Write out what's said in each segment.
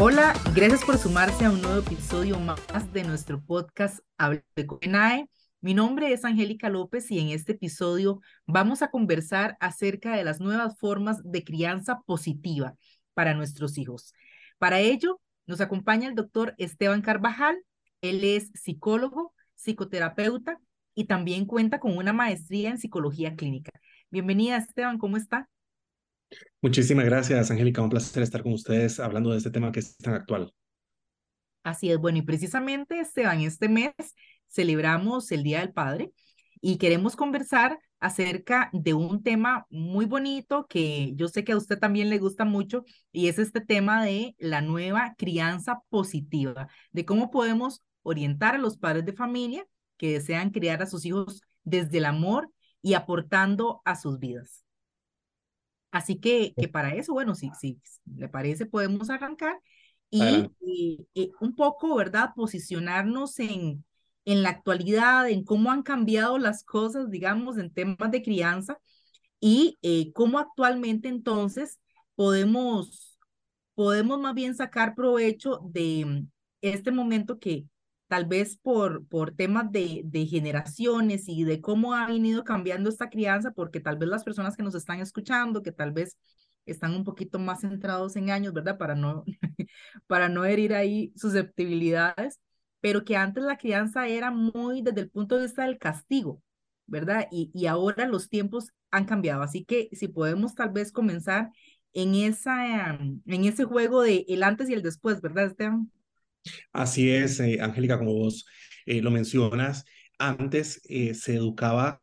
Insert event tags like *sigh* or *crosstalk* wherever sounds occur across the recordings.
Hola, gracias por sumarse a un nuevo episodio más de nuestro podcast Hable con ENAE. Mi nombre es Angélica López y en este episodio vamos a conversar acerca de las nuevas formas de crianza positiva para nuestros hijos. Para ello, nos acompaña el doctor Esteban Carvajal. Él es psicólogo, psicoterapeuta y también cuenta con una maestría en psicología clínica. Bienvenida, Esteban, ¿cómo está? Muchísimas gracias, Angélica. Un placer estar con ustedes hablando de este tema que es tan actual. Así es, bueno, y precisamente, Esteban, este mes celebramos el Día del Padre y queremos conversar acerca de un tema muy bonito que yo sé que a usted también le gusta mucho y es este tema de la nueva crianza positiva, de cómo podemos orientar a los padres de familia que desean criar a sus hijos desde el amor y aportando a sus vidas. Así que, que para eso, bueno, si, si le parece, podemos arrancar y, y, un poco, ¿verdad? Posicionarnos en, en la actualidad, en cómo han cambiado las cosas, digamos, en temas de crianza y eh, cómo actualmente entonces podemos, podemos más bien sacar provecho de este momento que tal vez por, por temas de, generaciones y de cómo ha venido cambiando esta crianza, porque tal vez las personas que nos están escuchando, que tal vez están un poquito más centrados en años, ¿verdad? Para no, *laughs* para no herir ahí susceptibilidades, pero que antes la crianza era muy desde el punto de vista del castigo, ¿verdad? Y, y ahora los tiempos han cambiado. Así que si podemos tal vez comenzar en, esa, en ese juego de el antes y el después, ¿verdad, Esteban? Así es, eh, Angélica, como vos eh, lo mencionas, antes eh, se educaba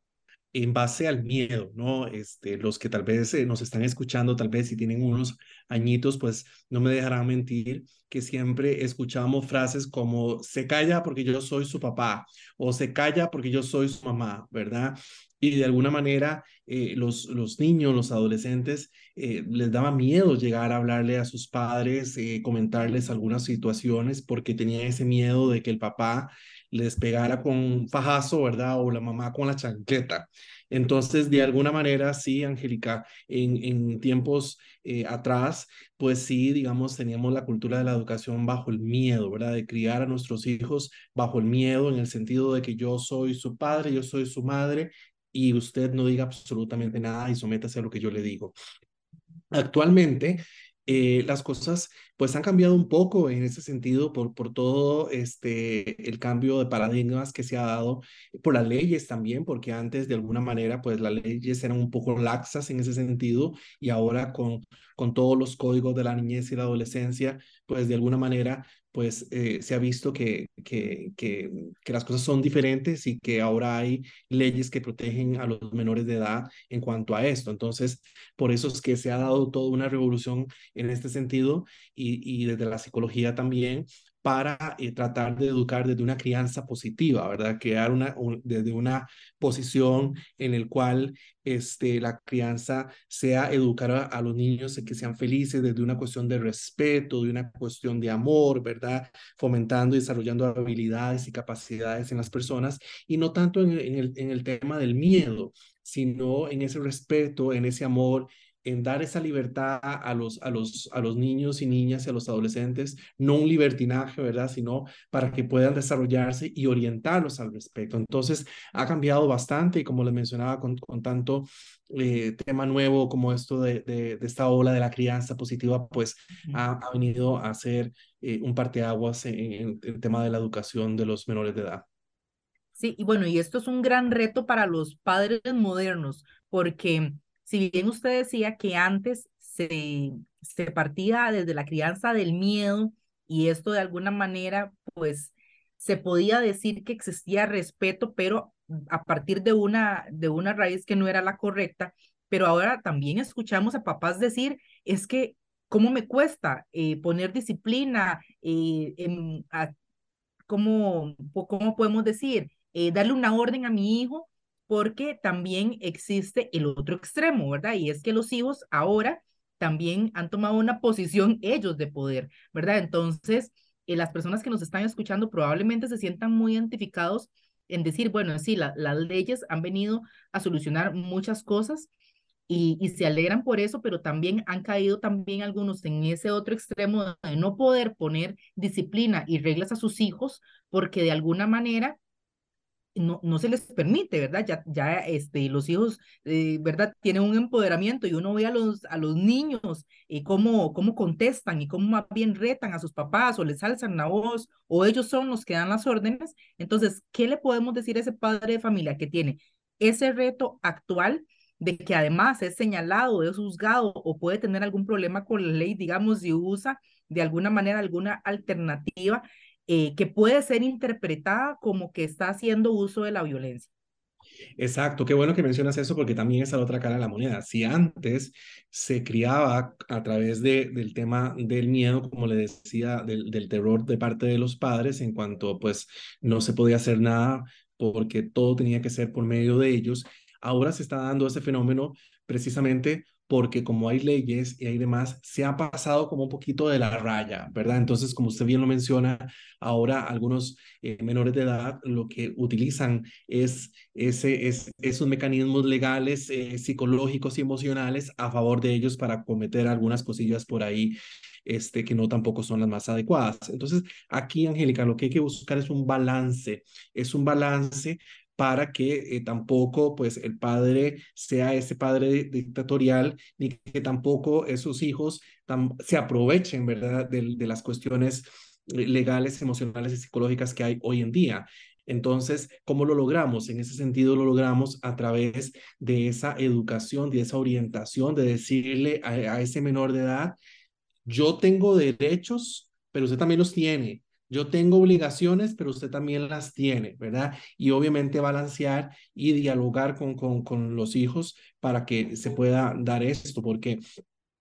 en base al miedo, ¿no? Este, los que tal vez nos están escuchando, tal vez si tienen unos añitos, pues no me dejarán mentir que siempre escuchamos frases como se calla porque yo soy su papá o se calla porque yo soy su mamá, ¿verdad? Y de alguna manera los, los niños, los adolescentes, les daba miedo llegar a hablarle a sus padres, comentarles algunas situaciones porque tenían ese miedo de que el papá les pegara con fajazo, ¿verdad? O la mamá con la chanqueta. Entonces, de alguna manera, sí, Angélica, en, en tiempos eh, atrás, pues sí, digamos, teníamos la cultura de la educación bajo el miedo, ¿verdad? De criar a nuestros hijos bajo el miedo, en el sentido de que yo soy su padre, yo soy su madre, y usted no diga absolutamente nada y sométase a lo que yo le digo. Actualmente, eh, las cosas pues han cambiado un poco en ese sentido por, por todo este, el cambio de paradigmas que se ha dado, por las leyes también, porque antes de alguna manera pues las leyes eran un poco laxas en ese sentido y ahora con, con todos los códigos de la niñez y la adolescencia pues de alguna manera pues eh, se ha visto que, que, que, que, las cosas son diferentes y que ahora hay leyes que protegen a los menores de edad en cuanto a esto. Entonces, por eso es que se ha dado toda una revolución en este sentido y, y desde la psicología también para eh, tratar de educar desde una crianza positiva, ¿verdad? Crear una, desde una posición en el cual este, la crianza sea educar a, los niños que sean felices desde una cuestión de respeto, de una cuestión de amor, ¿verdad? Fomentando y desarrollando habilidades y capacidades en las personas y no tanto en, el, en el tema del miedo, sino en ese respeto, en ese amor en dar esa libertad a los, a, los, a los niños y niñas y a los adolescentes, no un libertinaje, ¿verdad? Sino para que puedan desarrollarse y orientarlos al respecto. Entonces, ha cambiado bastante y como les mencionaba, con, con tanto eh, tema nuevo como esto de, de, esta ola de la crianza positiva, pues ha, ha venido a ser eh, un parteaguas en, en el tema de la educación de los menores de edad. Sí, y bueno, y esto es un gran reto para los padres modernos, porque si bien usted decía que antes se, se partía desde la crianza del miedo y esto de alguna manera, pues se podía decir que existía respeto, pero a partir de una, de una raíz que no era la correcta, pero ahora también escuchamos a papás decir, es que, ¿cómo me cuesta eh, poner disciplina? Eh, en, ¿cómo, ¿Cómo podemos decir? Eh, darle una orden a mi hijo porque también existe el otro extremo, ¿verdad? Y es que los hijos ahora también han tomado una posición ellos de poder, ¿verdad? Entonces, eh, las personas que nos están escuchando probablemente se sientan muy identificados en decir, bueno, sí, las leyes han venido a solucionar muchas cosas, y, y, se alegran por eso, pero también han caído también algunos en ese otro extremo de no poder poner disciplina y reglas a sus hijos porque de alguna manera no, no se les permite, ¿verdad? Ya, ya este, los hijos, eh, ¿verdad? Tienen un empoderamiento y uno ve a los, a los niños y cómo, cómo contestan y cómo más bien retan a sus papás o les alzan la voz o ellos son los que dan las órdenes. Entonces, ¿qué le podemos decir a ese padre de familia que tiene ese reto actual de que además es señalado, es juzgado o puede tener algún problema con la ley, digamos, si usa de alguna manera alguna alternativa eh, que puede ser interpretada como que está haciendo uso de la violencia. Exacto, qué bueno que mencionas eso porque también es la otra cara de la moneda. Si antes se criaba a través de, del tema del miedo, como le decía, del, del terror de parte de los padres, en cuanto pues no se podía hacer nada porque todo tenía que ser por medio de ellos, ahora se está dando ese fenómeno precisamente porque como hay leyes y hay demás, se ha pasado como un poquito de la raya, ¿verdad? Entonces, como usted bien lo menciona, ahora algunos eh, menores de edad lo que utilizan es, ese, es esos mecanismos legales, eh, psicológicos y emocionales a favor de ellos para cometer algunas cosillas por ahí este, que no tampoco son las más adecuadas. Entonces, aquí, Angélica, lo que hay que buscar es un balance, es un balance para que eh, tampoco pues el padre sea ese padre dictatorial ni que tampoco esos hijos se aprovechen, ¿verdad?, de, las cuestiones eh, legales, emocionales y psicológicas que hay hoy en día. Entonces, ¿cómo lo logramos? En ese sentido, lo logramos a través de esa educación, de esa orientación, de decirle a ese menor de edad, yo tengo derechos, pero usted también los tiene. Yo tengo obligaciones, pero usted también las tiene, ¿verdad? Y obviamente balancear y dialogar con, con, con los hijos para que se pueda dar esto, porque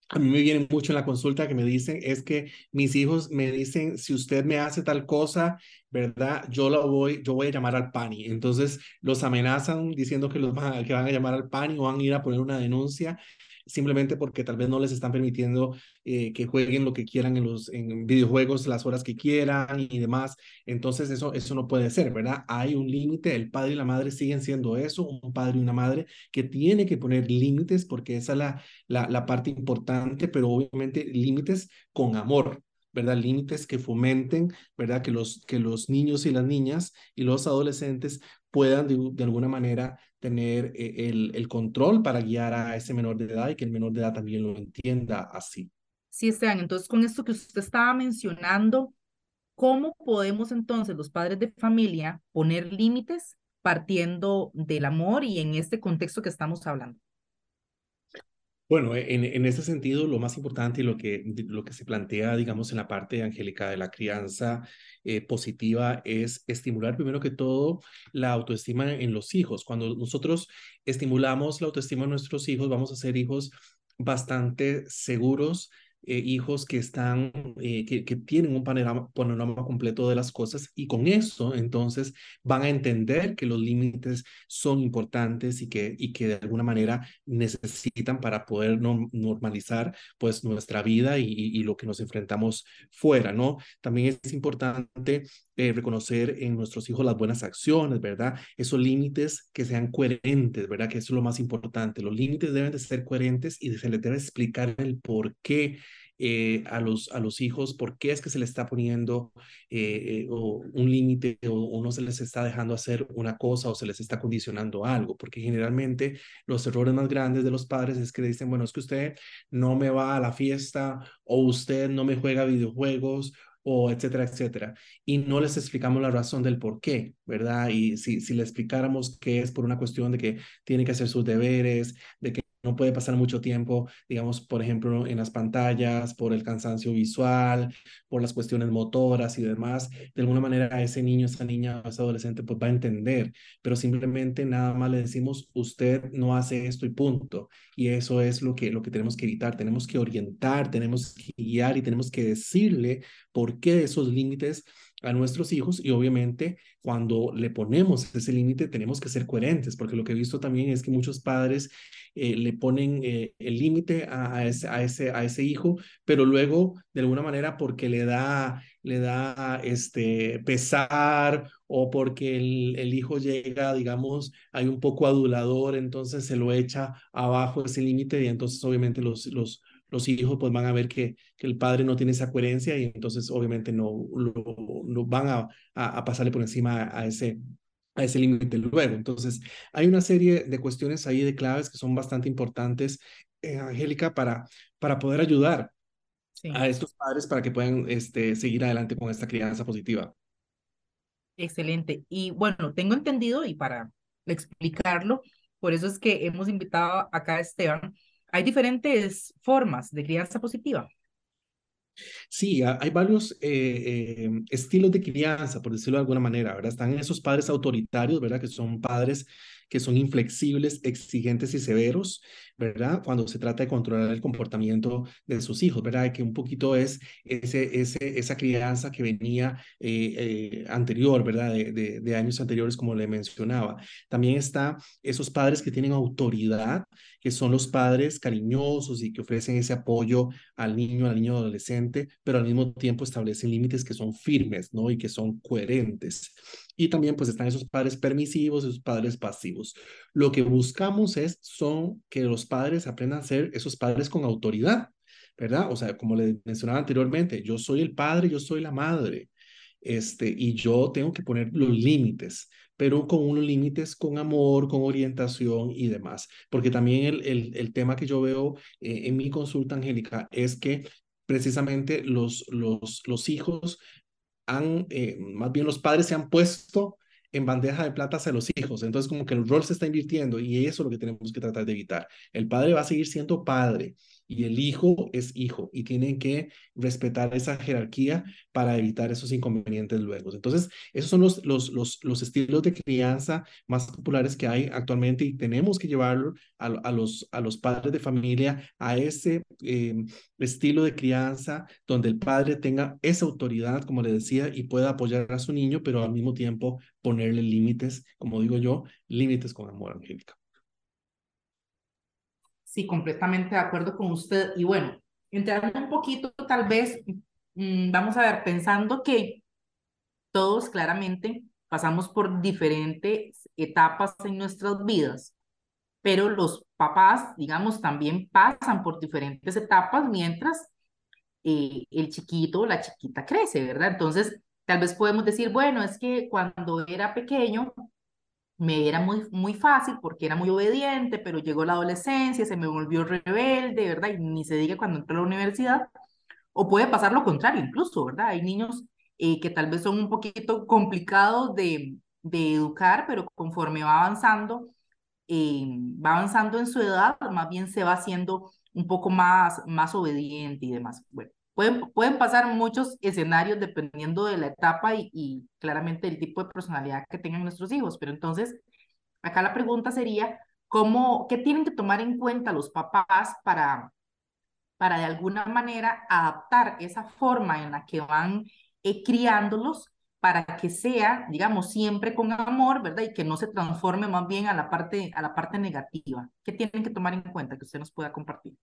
a mí me viene mucho en la consulta que me dicen es que mis hijos me dicen si usted me hace tal cosa, ¿verdad? Yo lo voy, yo voy a llamar al PANI. Entonces los amenazan diciendo que los van, que van a llamar al PANI o van a ir a poner una denuncia simplemente porque tal vez no les están permitiendo eh, que jueguen lo que quieran en los videojuegos las horas que quieran y demás. Entonces eso, eso no puede ser, ¿verdad? Hay un límite, el padre y la madre siguen siendo eso, un padre y una madre que tiene que poner límites porque esa es la, la, la parte importante, pero obviamente límites con amor, ¿verdad? Límites que fomenten, ¿verdad? Que los, que los niños y las niñas y los adolescentes puedan de, alguna manera tener eh, el, el, control para guiar a ese menor de edad y que el menor de edad también lo entienda así. Sí, Esteban, entonces con esto que usted estaba mencionando, ¿cómo podemos entonces los padres de familia poner límites partiendo del amor y en este contexto que estamos hablando? Bueno, en, en ese sentido, lo más importante y lo que, lo que se plantea, digamos, en la parte angélica de la crianza eh, positiva es estimular primero que todo la autoestima en los hijos. Cuando nosotros estimulamos la autoestima en nuestros hijos, vamos a ser hijos bastante seguros, eh, hijos que están, eh, que, que, tienen un panorama, panorama completo de las cosas y con eso entonces van a entender que los límites son importantes y que, y que de alguna manera necesitan para poder normalizar pues nuestra vida y, lo que nos enfrentamos fuera, ¿no? También es importante eh, reconocer en nuestros hijos las buenas acciones, ¿verdad? Esos límites que sean coherentes, ¿verdad? Que eso es lo más importante. Los límites deben de ser coherentes y se les debe explicar el por qué eh, a, los, a los hijos por qué es que se les está poniendo eh, eh un límite o, o, no se les está dejando hacer una cosa o se les está condicionando algo, porque generalmente los errores más grandes de los padres es que le dicen, bueno, es que usted no me va a la fiesta o usted no me juega videojuegos o etcétera, etcétera. Y no les explicamos la razón del por qué, ¿verdad? Y si, si le explicáramos que es por una cuestión de que tiene que hacer sus deberes, de que no puede pasar mucho tiempo, digamos, por ejemplo, en las pantallas, por el cansancio visual, por las cuestiones motoras y demás. De alguna manera, ese niño, esa niña, ese adolescente, pues va a entender, pero simplemente nada más le decimos, usted no hace esto y punto. Y eso es lo que, lo que tenemos que evitar. Tenemos que orientar, tenemos que guiar y tenemos que decirle por qué esos límites a nuestros hijos y obviamente cuando le ponemos ese límite tenemos que ser coherentes porque lo que he visto también es que muchos padres eh, le ponen eh, el límite a, a, ese, a, ese, a ese hijo, pero luego de alguna manera porque le da le da este pesar o porque el, el hijo llega, digamos, hay un poco adulador, entonces se lo echa abajo ese límite y entonces obviamente los, los, los hijos pues van a ver que, que el padre no tiene esa coherencia y entonces obviamente no, lo, van a, a, pasarle por encima a ese, a ese límite luego. Entonces, hay una serie de cuestiones ahí de claves que son bastante importantes, eh, Angélica, para, para poder ayudar a estos padres para que puedan este, seguir adelante con esta crianza positiva. Excelente. Y bueno, tengo entendido y para explicarlo, por eso es que hemos invitado acá a Esteban, hay diferentes formas de crianza positiva. Sí, hay varios eh, eh, estilos de crianza, por decirlo de alguna manera, ¿verdad? Están esos padres autoritarios, ¿verdad? Que son padres que son inflexibles, exigentes y severos, ¿verdad? Cuando se trata de controlar el comportamiento de sus hijos, ¿verdad? Que un poquito es ese, ese, esa crianza que venía eh, anterior, ¿verdad? De, de, de años anteriores, como le mencionaba. También está esos padres que tienen autoridad, que son los padres cariñosos y que ofrecen ese apoyo al niño, al niño adolescente, pero al mismo tiempo establecen límites que son firmes, ¿no? Y que son coherentes. Y también pues están esos padres permisivos, esos padres pasivos. Lo que buscamos es, son que los padres aprendan a ser esos padres con autoridad, ¿verdad? O sea, como le mencionaba anteriormente, yo soy el padre, yo soy la madre, este, y yo tengo que poner los límites, pero con unos límites con amor, con orientación y demás. Porque también el, el, el tema que yo veo eh, en mi consulta, Angélica, es que precisamente los, los, los hijos han, eh, más bien los padres se han puesto en bandeja de plata hacia los hijos. Entonces, como que el rol se está invirtiendo y eso es lo que tenemos que tratar de evitar. El padre va a seguir siendo padre, y el hijo es hijo y tienen que respetar esa jerarquía para evitar esos inconvenientes luego. Entonces, esos son los, los, los, los estilos de crianza más populares que hay actualmente y tenemos que llevarlo a, a los, a los padres de familia a ese em, estilo de crianza donde el padre tenga esa autoridad, como le decía, y pueda apoyar a su niño, pero al mismo tiempo ponerle límites, como digo yo, límites con amor, Angélica. Sí, completamente de acuerdo con usted. Y bueno, entrando un poquito, tal vez, mm, vamos a ver, pensando que todos claramente pasamos por diferentes etapas en nuestras vidas, pero los papás, digamos, también pasan por diferentes etapas mientras eh, el chiquito o la chiquita crece, ¿verdad? Entonces, tal vez podemos decir, bueno, es que cuando era pequeño, me era muy, muy fácil porque era muy obediente, pero llegó la adolescencia, se me volvió rebelde, ¿verdad? Y ni se diga cuando entró a la universidad. O puede pasar lo contrario incluso, ¿verdad? Hay niños eh, que tal vez son un poquito complicados de, de educar, pero conforme va avanzando, eh, va avanzando en su edad, más bien se va haciendo un poco más, más obediente y demás. Bueno, Pueden, pueden pasar muchos escenarios dependiendo de la etapa y, y claramente el tipo de personalidad que tengan nuestros hijos, pero entonces acá la pregunta sería, ¿cómo, ¿qué tienen que tomar en cuenta los papás para, para de alguna manera adaptar esa forma en la que van eh, criándolos para que sea, digamos, siempre con amor, ¿verdad? Y que no se transforme más bien a la parte, a la parte negativa. ¿Qué tienen que tomar en cuenta que usted nos pueda compartir?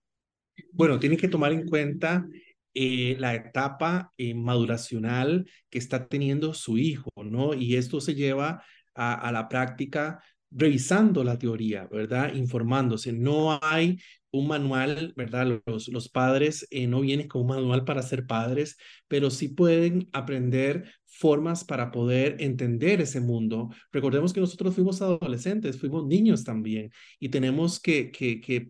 Bueno, tienen que tomar en cuenta eh, la etapa eh, maduracional que está teniendo su hijo, ¿no? Y esto se lleva a, la práctica revisando la teoría, ¿verdad? Informándose. No hay un manual, ¿verdad? Los, los padres eh, no vienen con un manual para ser padres, pero sí pueden aprender formas para poder entender ese mundo. Recordemos que nosotros fuimos adolescentes, fuimos niños también, y tenemos que,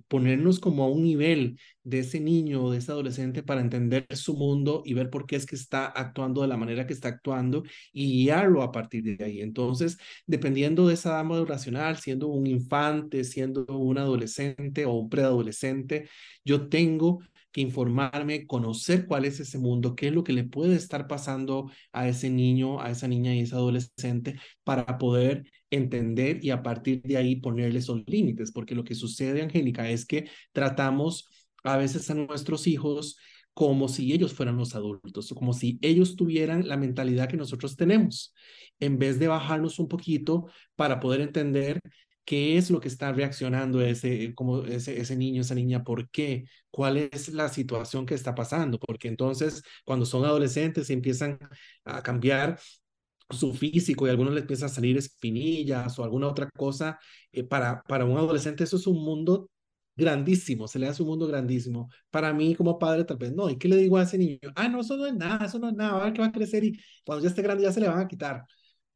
ponernos como a un nivel de ese niño o de ese adolescente para entender su mundo y ver por qué es que está actuando de la manera que está actuando y guiarlo a partir de ahí. Entonces, dependiendo de esa edad maduracional, siendo un infante, siendo un adolescente o un preadolescente, yo tengo que informarme, conocer cuál es ese mundo, qué es lo que le puede estar pasando a ese niño, a esa niña y ese adolescente para poder entender y a partir de ahí ponerle esos límites, porque lo que sucede, Angélica, es que tratamos a veces a nuestros hijos como si ellos fueran los adultos, como si ellos tuvieran la mentalidad que nosotros tenemos, en vez de bajarnos un poquito para poder entender qué es lo que está reaccionando ese, como ese, ese niño, esa niña, por qué, cuál es la situación que está pasando, porque entonces cuando son adolescentes empiezan a cambiar su físico y a algunos les empiezan a salir espinillas o alguna otra cosa, eh, para, para un adolescente eso es un mundo grandísimo, se le hace un mundo grandísimo. Para mí como padre tal vez no. ¿Y qué le digo a ese niño? Ah, no, eso no es nada, eso no es nada, a ver que va a crecer y cuando ya esté grande ya se le van a quitar.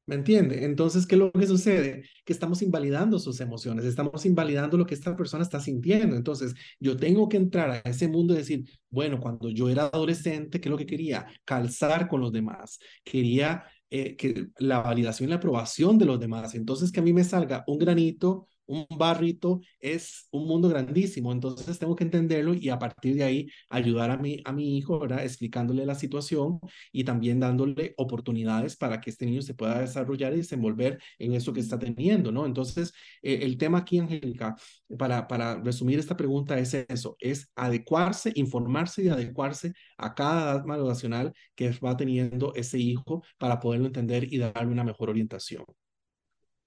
¿Me entiende? Entonces, ¿qué es lo que sucede? Que estamos invalidando sus emociones, estamos invalidando lo que esta persona está sintiendo. Entonces, yo tengo que entrar a ese mundo y decir, bueno, cuando yo era adolescente, ¿qué es lo que quería? Calzar con los demás. Quería eh, que la validación y la aprobación de los demás. Entonces, que a mí me salga un granito un barrito es un mundo grandísimo, entonces tengo que entenderlo y a partir de ahí ayudar a mi, a mi hijo, ¿verdad? Explicándole la situación y también dándole oportunidades para que este niño se pueda desarrollar y desenvolver en eso que está teniendo, ¿no? Entonces, eh, el tema aquí, Angélica, para, para resumir esta pregunta es eso, es adecuarse, informarse y adecuarse a cada edad nacional que va teniendo ese hijo para poderlo entender y darle una mejor orientación.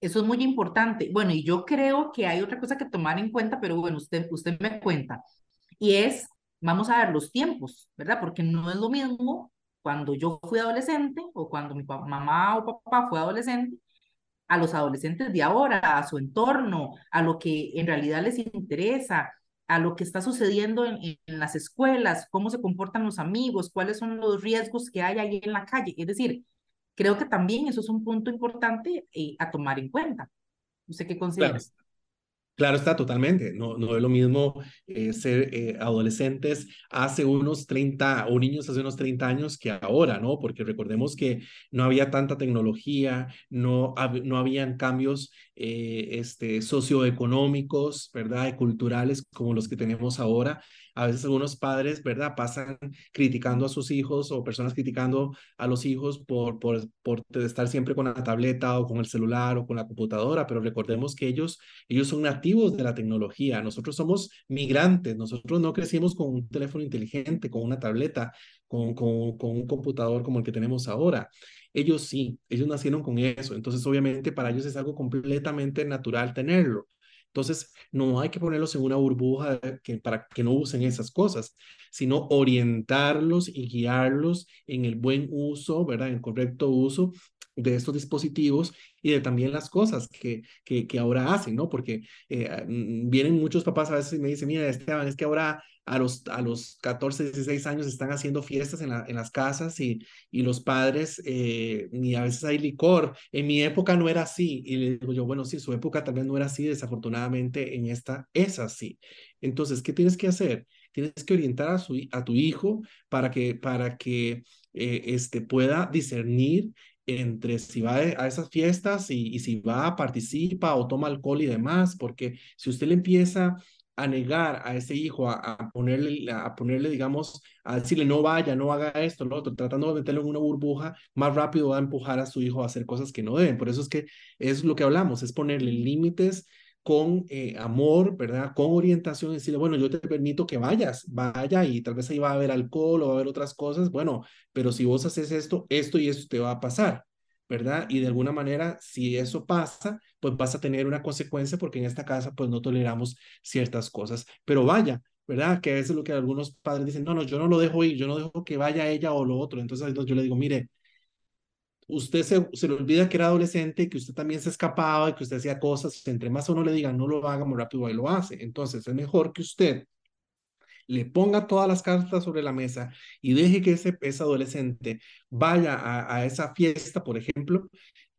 Eso es muy importante. Bueno, y yo creo que hay otra cosa que tomar en cuenta, pero bueno, usted, usted me cuenta. Y es, vamos a ver los tiempos, ¿verdad? Porque no es lo mismo cuando yo fui adolescente o cuando mi mamá o papá fue adolescente, a los adolescentes de ahora, a su entorno, a lo que en realidad les interesa, a lo que está sucediendo en, en, las escuelas, cómo se comportan los amigos, cuáles son los riesgos que hay ahí en la calle. Es decir, creo que también eso es un punto importante eh, a tomar en cuenta. No sé qué consideras. Claro. está totalmente. No, no es lo mismo eh, ser eh, adolescentes hace unos 30 o niños hace unos 30 años que ahora, ¿no? Porque recordemos que no había tanta tecnología, no, no habían cambios este, socioeconómicos, ¿verdad? Y culturales como los que tenemos ahora a veces algunos padres, ¿verdad? Pasan criticando a sus hijos o personas criticando a los hijos por, por, por estar siempre con la tableta o con el celular o con la computadora, pero recordemos que ellos, ellos son nativos de la tecnología, nosotros somos migrantes, nosotros no crecimos con un teléfono inteligente, con una tableta, con, con, con un computador como el que tenemos ahora. Ellos sí, ellos nacieron con eso, entonces obviamente para ellos es algo completamente natural tenerlo. Entonces, no hay que ponerlos en una burbuja para que no usen esas cosas, sino orientarlos y guiarlos en el buen uso, ¿verdad? En el correcto uso de estos dispositivos y de también las cosas que, que, que ahora hacen, ¿no? Porque eh, mm, vienen muchos papás a veces y me dicen, mira, Esteban, es que ahora a los, a los 14, 16 años están haciendo fiestas en, la, en las casas y, y los padres, eh, y a veces hay licor. En mi época no era así. Y le digo yo, bueno, sí, su época también no era así, desafortunadamente en esta es así. Entonces, ¿qué tienes que hacer? Tienes que orientar a, su, a tu hijo para que, para que eh, este, pueda discernir entre si va a esas fiestas y, y si va, participa o toma alcohol y demás, porque si usted le empieza a negar a ese hijo, a, ponerle, a ponerle, digamos, a decirle no vaya, no haga esto, lo otro, tratando de meterlo en una burbuja, más rápido va a empujar a su hijo a hacer cosas que no deben. Por eso es que es lo que hablamos, es ponerle límites con eh, amor, ¿verdad? Con orientación, decirle, bueno, yo te permito que vayas, vaya y tal vez ahí va a haber alcohol o va a haber otras cosas, bueno, pero si vos haces esto, esto y esto te va a pasar. ¿Verdad? Y de alguna manera, si eso pasa, pues vas a tener una consecuencia porque en esta casa pues no toleramos ciertas cosas. Pero vaya, ¿verdad? Que eso es lo que algunos padres dicen, no, no, yo no lo dejo ir, yo no dejo que vaya ella o lo otro. Entonces yo le digo, mire, usted se, se le olvida que era adolescente, que usted también se escapaba y que usted hacía cosas, entre más uno le diga, no lo haga muy rápido, y lo hace. Entonces es mejor que usted le ponga todas las cartas sobre la mesa y deje que ese, ese adolescente vaya a, esa fiesta, por ejemplo,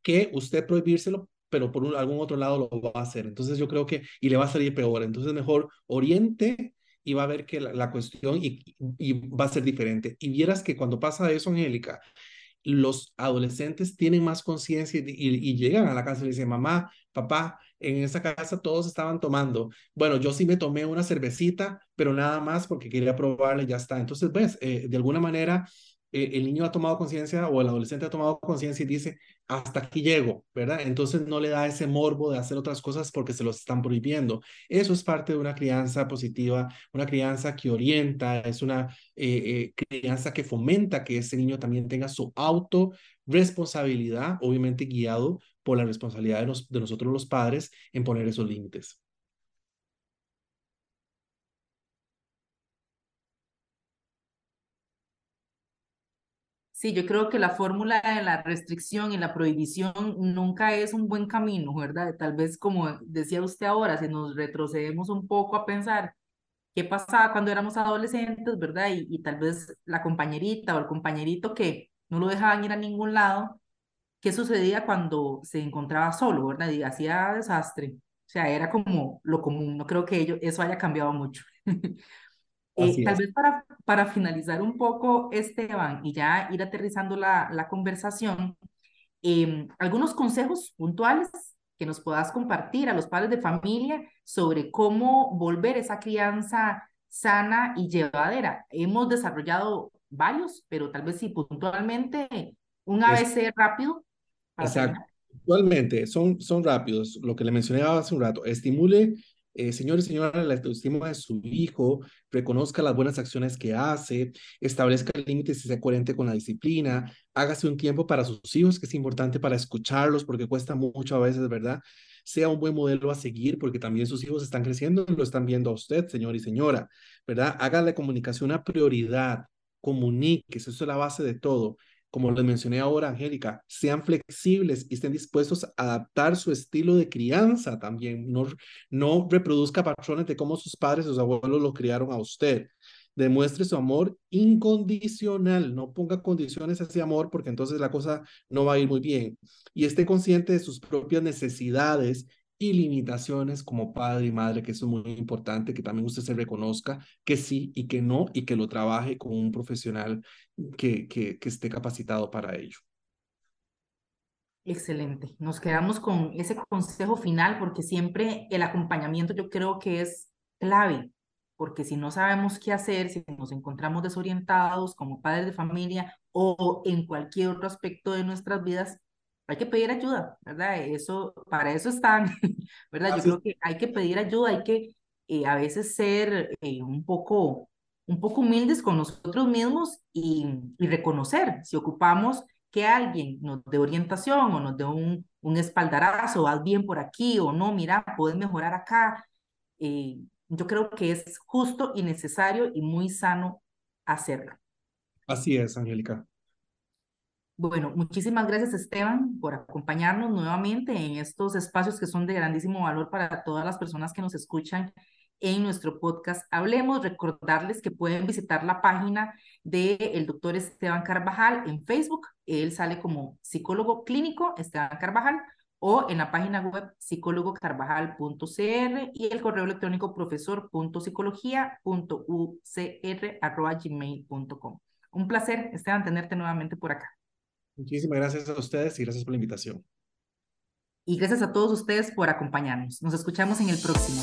que usted prohibírselo, pero por algún otro lado lo va a hacer. Entonces yo creo que, y le va a salir peor. Entonces mejor oriente y va a ver que la, cuestión y, va a ser diferente. Y vieras que cuando pasa eso, Angélica, los adolescentes tienen más conciencia y, y, llegan a la casa y le dicen, mamá, papá, en esa casa todos estaban tomando. Bueno, yo sí me tomé una cervecita, pero nada más porque quería probarla y ya está. Entonces, ves, eh, de alguna manera, eh, el niño ha tomado conciencia o el adolescente ha tomado conciencia y dice, hasta aquí llego, ¿verdad? Entonces no le da ese morbo de hacer otras cosas porque se los están prohibiendo. Eso es parte de una crianza positiva, una crianza que orienta, es una eh, eh, crianza que fomenta que ese niño también tenga su autorresponsabilidad, obviamente guiado por la responsabilidad de, de nosotros los padres en poner esos límites. Sí, yo creo que la fórmula de la restricción y la prohibición nunca es un buen camino, ¿verdad? Tal vez como decía usted ahora, si nos retrocedemos un poco a pensar qué pasaba cuando éramos adolescentes, ¿verdad? Y, y tal vez la compañerita o el compañerito que no lo dejaban ir a ningún lado, ¿qué sucedía cuando se encontraba solo, ¿verdad? Y hacía desastre. O sea, era como lo común. No creo que ello, eso haya cambiado mucho. *laughs* Eh, tal vez para, para finalizar un poco, Esteban, y ya ir aterrizando la, la conversación, em, algunos consejos puntuales que nos puedas compartir a los padres de familia sobre cómo volver esa crianza sana y llevadera. Hemos desarrollado varios, pero tal vez sí puntualmente un ABC rápido. Exacto. Actualmente son, son rápidos. Lo que le mencioné hace un rato, estimule eh, señor y señora, la autoestima de su hijo, reconozca las buenas acciones que hace, establezca límites y sea coherente con la disciplina, hágase un tiempo para sus hijos, que es importante para escucharlos, porque cuesta mucho a veces, ¿verdad? Sea un buen modelo a seguir, porque también sus hijos están creciendo y lo están viendo a usted, señor y señora, ¿verdad? Haga la comunicación una prioridad, comunique, eso es la base de todo como les mencioné ahora, Angélica, sean flexibles y estén dispuestos a adaptar su estilo de crianza también. No, no reproduzca patrones de cómo sus padres, sus abuelos lo criaron a usted. Demuestre su amor incondicional, no ponga condiciones a ese amor porque entonces la cosa no va a ir muy bien. Y esté consciente de sus propias necesidades y limitaciones como padre y madre, que eso es muy importante, que también usted se reconozca que sí y que no, y que lo trabaje con un profesional que, que, que esté capacitado para ello. Excelente. Nos quedamos con ese consejo final porque siempre el acompañamiento yo creo que es clave, porque si no sabemos qué hacer, si nos encontramos desorientados como padres de familia o en cualquier otro aspecto de nuestras vidas, hay que pedir ayuda, ¿verdad? Eso, para eso están, *laughs* ¿verdad? Yo creo que hay que pedir ayuda, hay que eh, a veces ser eh, un poco un poco humildes con nosotros mismos y, y, reconocer si ocupamos que alguien nos dé orientación o nos dé un, un espaldarazo, vas bien por aquí o no, mira, puedes mejorar acá. Eh, yo creo que es justo y necesario y muy sano hacerlo. Así es, Angélica. Bueno, muchísimas gracias Esteban por acompañarnos nuevamente en estos espacios que son de grandísimo valor para todas las personas que nos escuchan en nuestro podcast Hablemos. Recordarles que pueden visitar la página del el doctor Esteban Carvajal en Facebook. Él sale como psicólogo clínico Esteban Carvajal o en la página web psicólogocarvajal.cr y el correo electrónico profesor.psicología.ucr.gmail.com. Un placer, Esteban, tenerte nuevamente por acá. Muchísimas gracias a ustedes y gracias por la invitación. Y gracias a todos ustedes por acompañarnos. Nos escuchamos en el próximo.